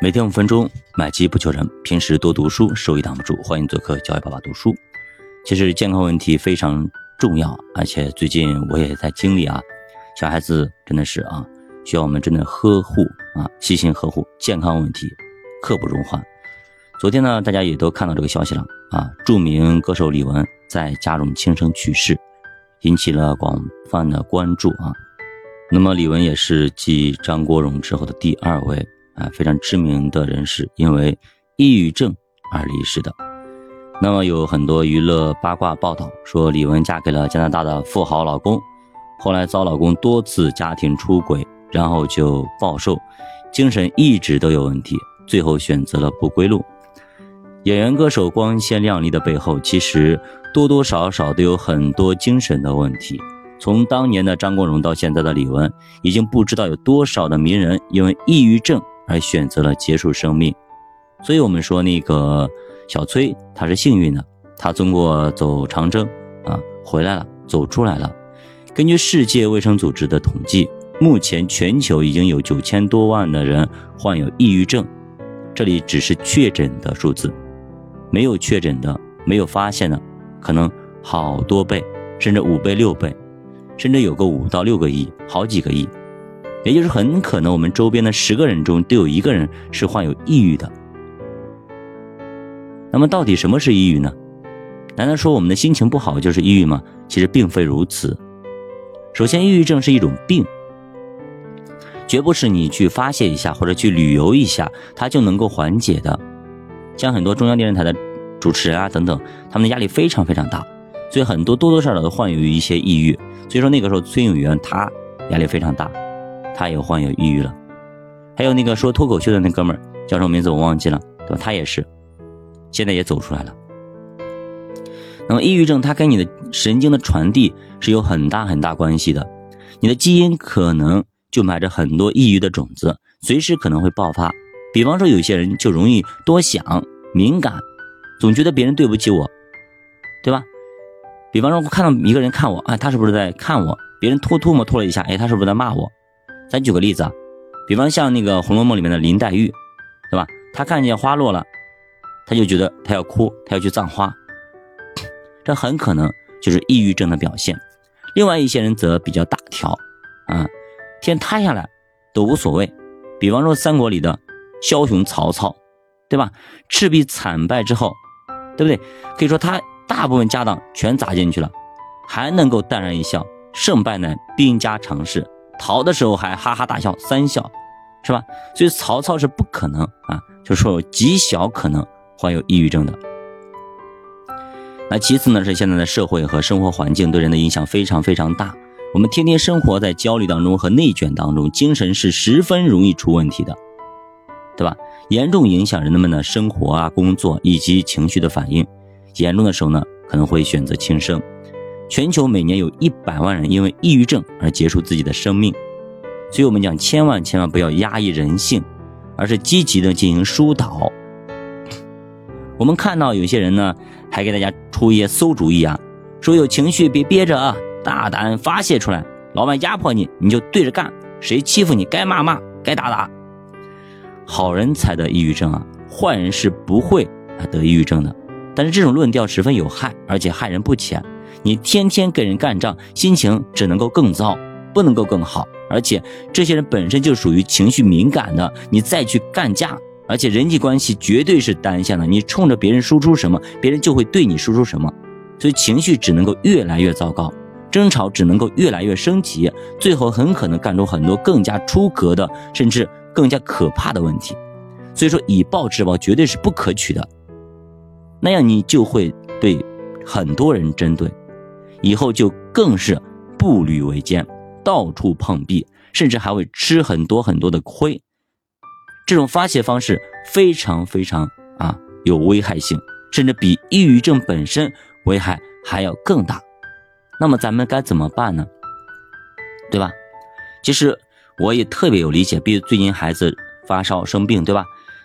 每天五分钟，买基不求人。平时多读书，收益挡不住。欢迎做客教育爸爸读书。其实健康问题非常重要，而且最近我也在经历啊。小孩子真的是啊，需要我们真的呵护啊，细心呵护。健康问题刻不容缓。昨天呢，大家也都看到这个消息了啊。著名歌手李玟在家中轻生去世，引起了广泛的关注啊。那么李玟也是继张国荣之后的第二位。啊，非常知名的人士因为抑郁症而离世的。那么有很多娱乐八卦报道说，李玟嫁给了加拿大的富豪老公，后来遭老公多次家庭出轨，然后就暴瘦，精神一直都有问题，最后选择了不归路。演员歌手光鲜亮丽的背后，其实多多少少都有很多精神的问题。从当年的张国荣到现在的李玟，已经不知道有多少的名人因为抑郁症。而选择了结束生命，所以我们说那个小崔他是幸运的，他通过走长征啊回来了，走出来了。根据世界卫生组织的统计，目前全球已经有九千多万的人患有抑郁症，这里只是确诊的数字，没有确诊的、没有发现的，可能好多倍，甚至五倍、六倍，甚至有个五到六个亿，好几个亿。也就是很可能，我们周边的十个人中都有一个人是患有抑郁的。那么，到底什么是抑郁呢？难道说我们的心情不好就是抑郁吗？其实并非如此。首先，抑郁症是一种病，绝不是你去发泄一下或者去旅游一下，它就能够缓解的。像很多中央电视台的主持人啊等等，他们的压力非常非常大，所以很多多多少少都患有一些抑郁。所以说那个时候，崔永元他压力非常大。他也患有抑郁了，还有那个说脱口秀的那哥们儿叫什么名字我忘记了，对吧？他也是，现在也走出来了。那么抑郁症它跟你的神经的传递是有很大很大关系的，你的基因可能就埋着很多抑郁的种子，随时可能会爆发。比方说有些人就容易多想、敏感，总觉得别人对不起我，对吧？比方说我看到一个人看我，哎，他是不是在看我？别人吐唾沫吐了一下，哎，他是不是在骂我？咱举个例子啊，比方像那个《红楼梦》里面的林黛玉，对吧？她看见花落了，她就觉得她要哭，她要去葬花，这很可能就是抑郁症的表现。另外一些人则比较大条，啊，天塌下来都无所谓。比方说三国里的枭雄曹操，对吧？赤壁惨败之后，对不对？可以说他大部分家当全砸进去了，还能够淡然一笑，胜败乃兵家常事。逃的时候还哈哈大笑，三笑，是吧？所以曹操是不可能啊，就是说极小可能患有抑郁症的。那其次呢，是现在的社会和生活环境对人的影响非常非常大。我们天天生活在焦虑当中和内卷当中，精神是十分容易出问题的，对吧？严重影响人们的生活啊、工作以及情绪的反应。严重的时候呢，可能会选择轻生。全球每年有一百万人因为抑郁症而结束自己的生命，所以我们讲千万千万不要压抑人性，而是积极的进行疏导。我们看到有些人呢，还给大家出一些馊主意啊，说有情绪别憋着啊，大胆发泄出来。老板压迫你，你就对着干；谁欺负你，该骂骂，该打打。好人才得抑郁症啊，坏人是不会得抑郁症的。但是这种论调十分有害，而且害人不浅。你天天跟人干仗，心情只能够更糟，不能够更好。而且这些人本身就属于情绪敏感的，你再去干架，而且人际关系绝对是单向的，你冲着别人输出什么，别人就会对你输出什么，所以情绪只能够越来越糟糕，争吵只能够越来越升级，最后很可能干出很多更加出格的，甚至更加可怕的问题。所以说，以暴制暴绝对是不可取的，那样你就会被很多人针对。以后就更是步履维艰，到处碰壁，甚至还会吃很多很多的亏。这种发泄方式非常非常啊有危害性，甚至比抑郁症本身危害还要更大。那么咱们该怎么办呢？对吧？其实我也特别有理解，比如最近孩子发烧生病，对吧？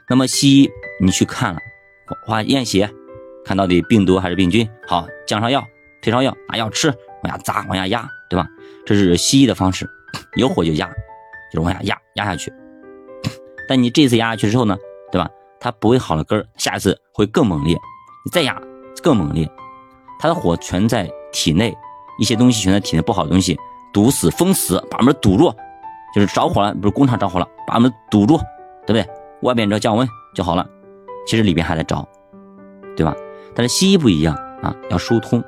那么西医你去看了，化验血，看到底病毒还是病菌，好降烧药。退烧药拿药吃，往下砸，往下压，对吧？这是西医的方式，有火就压，就是往下压，压下去。但你这次压下去之后呢，对吧？它不会好了根儿，下一次会更猛烈，你再压更猛烈，它的火全在体内，一些东西全在体内，不好的东西堵死、封死，把门堵住，就是着火了，不是工厂着火了，把门堵住，对不对？外边只要降温就好了，其实里边还在着，对吧？但是西医不一样啊，要疏通，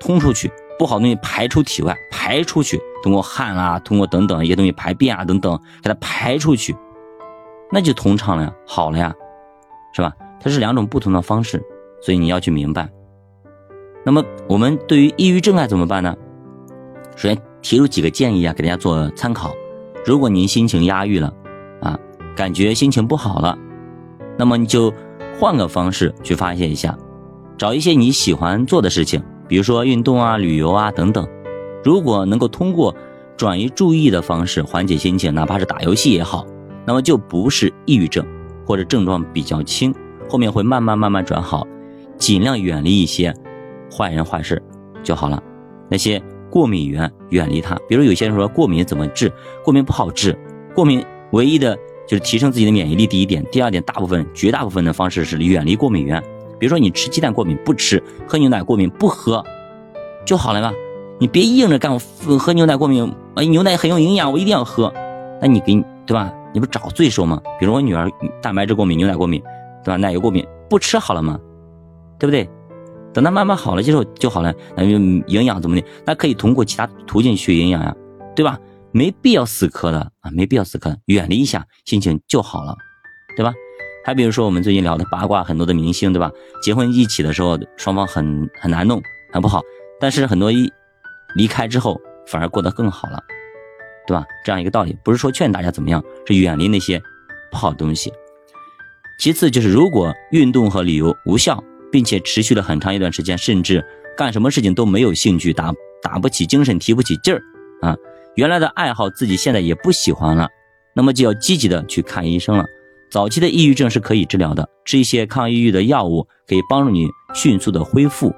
通出去，不好的东西排出体外，排出去，通过汗啊，通过等等一些东西排便啊等等，给它排出去，那就通畅了呀，好了呀。是吧？它是两种不同的方式，所以你要去明白。那么我们对于抑郁症该怎么办呢？首先提出几个建议啊，给大家做参考。如果您心情压抑了，啊，感觉心情不好了，那么你就换个方式去发泄一下，找一些你喜欢做的事情，比如说运动啊、旅游啊等等。如果能够通过转移注意的方式缓解心情，哪怕是打游戏也好，那么就不是抑郁症。或者症状比较轻，后面会慢慢慢慢转好，尽量远离一些坏人坏事就好了。那些过敏源远离它，比如有些人说过敏怎么治？过敏不好治，过敏唯一的就是提升自己的免疫力。第一点，第二点，大部分绝大部分的方式是远离过敏源。比如说你吃鸡蛋过敏不吃，喝牛奶过敏不喝就好了吧？你别硬着干，喝牛奶过敏，哎，牛奶很有营养，我一定要喝，那你给对吧？你不找罪受吗？比如我女儿蛋白质过敏、牛奶过敏，对吧？奶油过敏，不吃好了吗？对不对？等她慢慢好了之后就好了。那就营养怎么的？那可以通过其他途径去营养呀，对吧？没必要死磕的啊，没必要死磕，远离一下，心情就好了，对吧？还比如说我们最近聊的八卦，很多的明星，对吧？结婚一起的时候，双方很很难弄，很不好，但是很多一离开之后，反而过得更好了。对吧？这样一个道理，不是说劝大家怎么样，是远离那些不好的东西。其次就是，如果运动和旅游无效，并且持续了很长一段时间，甚至干什么事情都没有兴趣，打打不起精神，提不起劲儿啊，原来的爱好自己现在也不喜欢了，那么就要积极的去看医生了。早期的抑郁症是可以治疗的，吃一些抗抑郁的药物，可以帮助你迅速的恢复。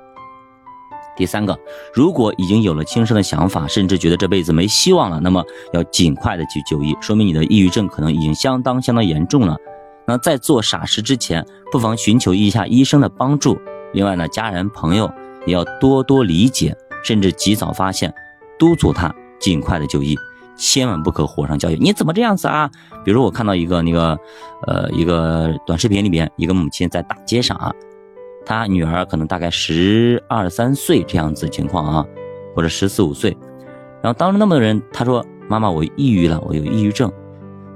第三个，如果已经有了轻生的想法，甚至觉得这辈子没希望了，那么要尽快的去就医，说明你的抑郁症可能已经相当相当严重了。那在做傻事之前，不妨寻求一下医生的帮助。另外呢，家人朋友也要多多理解，甚至及早发现，督促他尽快的就医，千万不可火上浇油。你怎么这样子啊？比如我看到一个那个，呃，一个短视频里边，一个母亲在大街上啊。她女儿可能大概十二三岁这样子情况啊，或者十四五岁，然后当着那么多人，他说：“妈妈，我抑郁了，我有抑郁症。”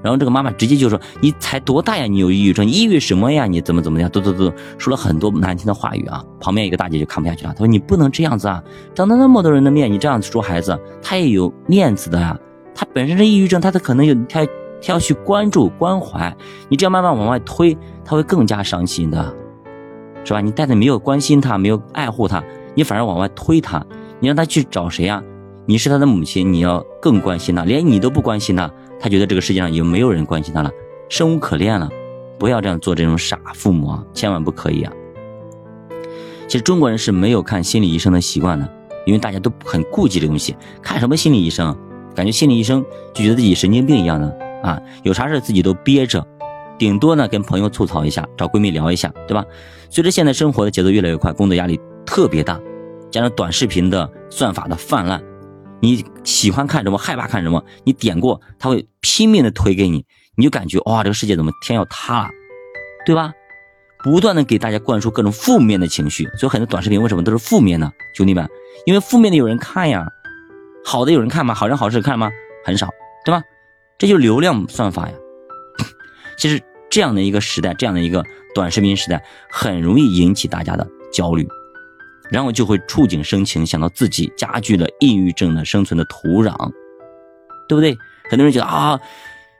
然后这个妈妈直接就说：“你才多大呀？你有抑郁症？抑郁什么呀？你怎么怎么样？”嘟嘟嘟，说了很多难听的话语啊。旁边一个大姐就看不下去了，她说：“你不能这样子啊！当着那么多人的面，你这样子说孩子，他也有面子的呀。他本身是抑郁症，他他可能有他他要去关注关怀，你这样慢慢往外推，他会更加伤心的。”是吧？你带着没有关心他，没有爱护他，你反而往外推他，你让他去找谁呀？你是他的母亲，你要更关心他。连你都不关心他，他觉得这个世界上已经没有人关心他了，生无可恋了。不要这样做这种傻父母啊，千万不可以啊！其实中国人是没有看心理医生的习惯的，因为大家都很顾忌这东西，看什么心理医生？感觉心理医生就觉得自己神经病一样的啊，有啥事自己都憋着。顶多呢，跟朋友吐槽一下，找闺蜜聊一下，对吧？随着现在生活的节奏越来越快，工作压力特别大，加上短视频的算法的泛滥，你喜欢看什么，害怕看什么，你点过，他会拼命的推给你，你就感觉哇，这个世界怎么天要塌了，对吧？不断的给大家灌输各种负面的情绪，所以很多短视频为什么都是负面呢？兄弟们，因为负面的有人看呀，好的有人看吗？好人好事看吗？很少，对吧？这就是流量算法呀。其实这样的一个时代，这样的一个短视频时代，很容易引起大家的焦虑，然后就会触景生情，想到自己加剧了抑郁症的生存的土壤，对不对？很多人觉得啊，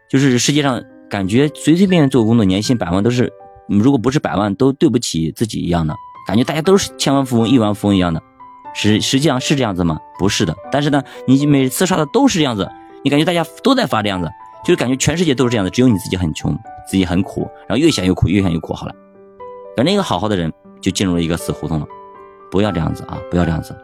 就是世界上感觉随随便便做工作，年薪百万都是，如果不是百万，都对不起自己一样的，感觉大家都是千万富翁、亿万富翁一样的，实实际上是这样子吗？不是的。但是呢，你每次刷的都是这样子，你感觉大家都在发这样子。就是感觉全世界都是这样的，只有你自己很穷，自己很苦，然后越想越苦，越想越苦。好了，反正一个好好的人就进入了一个死胡同了。不要这样子啊！不要这样子。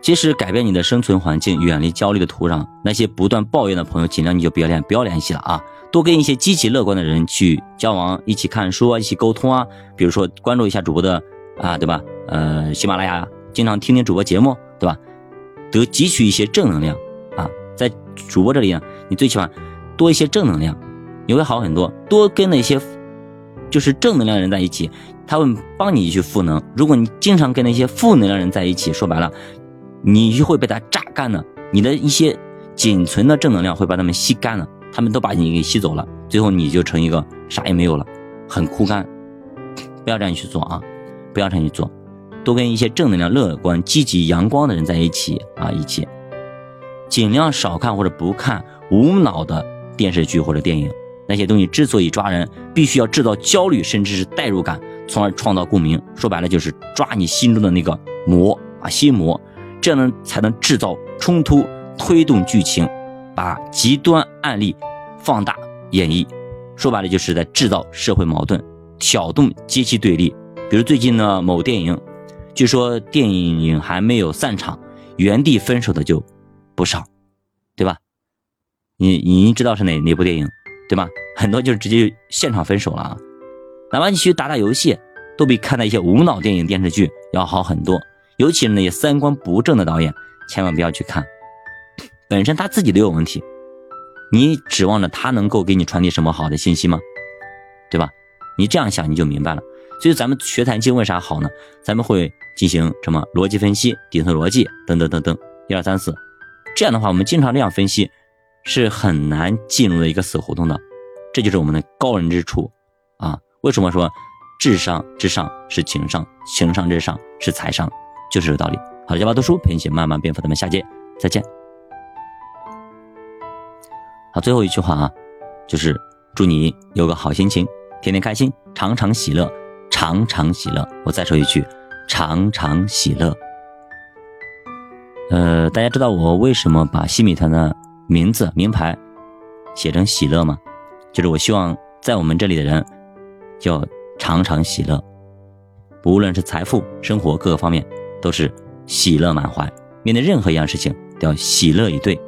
其实改变你的生存环境，远离焦虑的土壤。那些不断抱怨的朋友，尽量你就不要联不要联系了啊！多跟一些积极乐观的人去交往，一起看书啊，一起沟通啊。比如说关注一下主播的啊，对吧？呃，喜马拉雅经常听听主播节目，对吧？得汲取一些正能量啊，在主播这里呢，你最起码多一些正能量，你会好很多。多跟那些就是正能量的人在一起，他会帮你去赋能。如果你经常跟那些负能量人在一起，说白了。你就会被他榨干了，你的一些仅存的正能量会把他们吸干了，他们都把你给吸走了，最后你就成一个啥也没有了，很枯干。不要这样去做啊，不要这样去做，多跟一些正能量、乐观、积极、阳光的人在一起啊，一起，尽量少看或者不看无脑的电视剧或者电影。那些东西之所以抓人，必须要制造焦虑，甚至是代入感，从而创造共鸣。说白了就是抓你心中的那个魔啊，心魔。这样呢，才能制造冲突，推动剧情，把极端案例放大演绎。说白了，就是在制造社会矛盾，挑动阶级对立。比如最近呢，某电影，据说电影还没有散场，原地分手的就不少，对吧？你你知道是哪哪部电影，对吧？很多就是直接现场分手了啊！哪怕你去打打游戏，都比看那些无脑电影电视剧要好很多。尤其是那些三观不正的导演，千万不要去看，本身他自己都有问题，你指望着他能够给你传递什么好的信息吗？对吧？你这样想你就明白了。所以咱们学财经为啥好呢？咱们会进行什么逻辑分析、底层逻辑等等等等，一二三四。这样的话，我们经常这样分析，是很难进入的一个死胡同的。这就是我们的高人之处啊！为什么说智商之上是情商，情商之上是财商？就是这个道理。好的，加把读书陪你一起慢慢变富，咱们下节再见。好，最后一句话啊，就是祝你有个好心情，天天开心，常常喜乐，常常喜乐。我再说一句，常常喜乐。呃，大家知道我为什么把新米团的名字名牌写成喜乐吗？就是我希望在我们这里的人，要常常喜乐，无论是财富、生活各个方面。都是喜乐满怀，面对任何一样事情都要喜乐以对。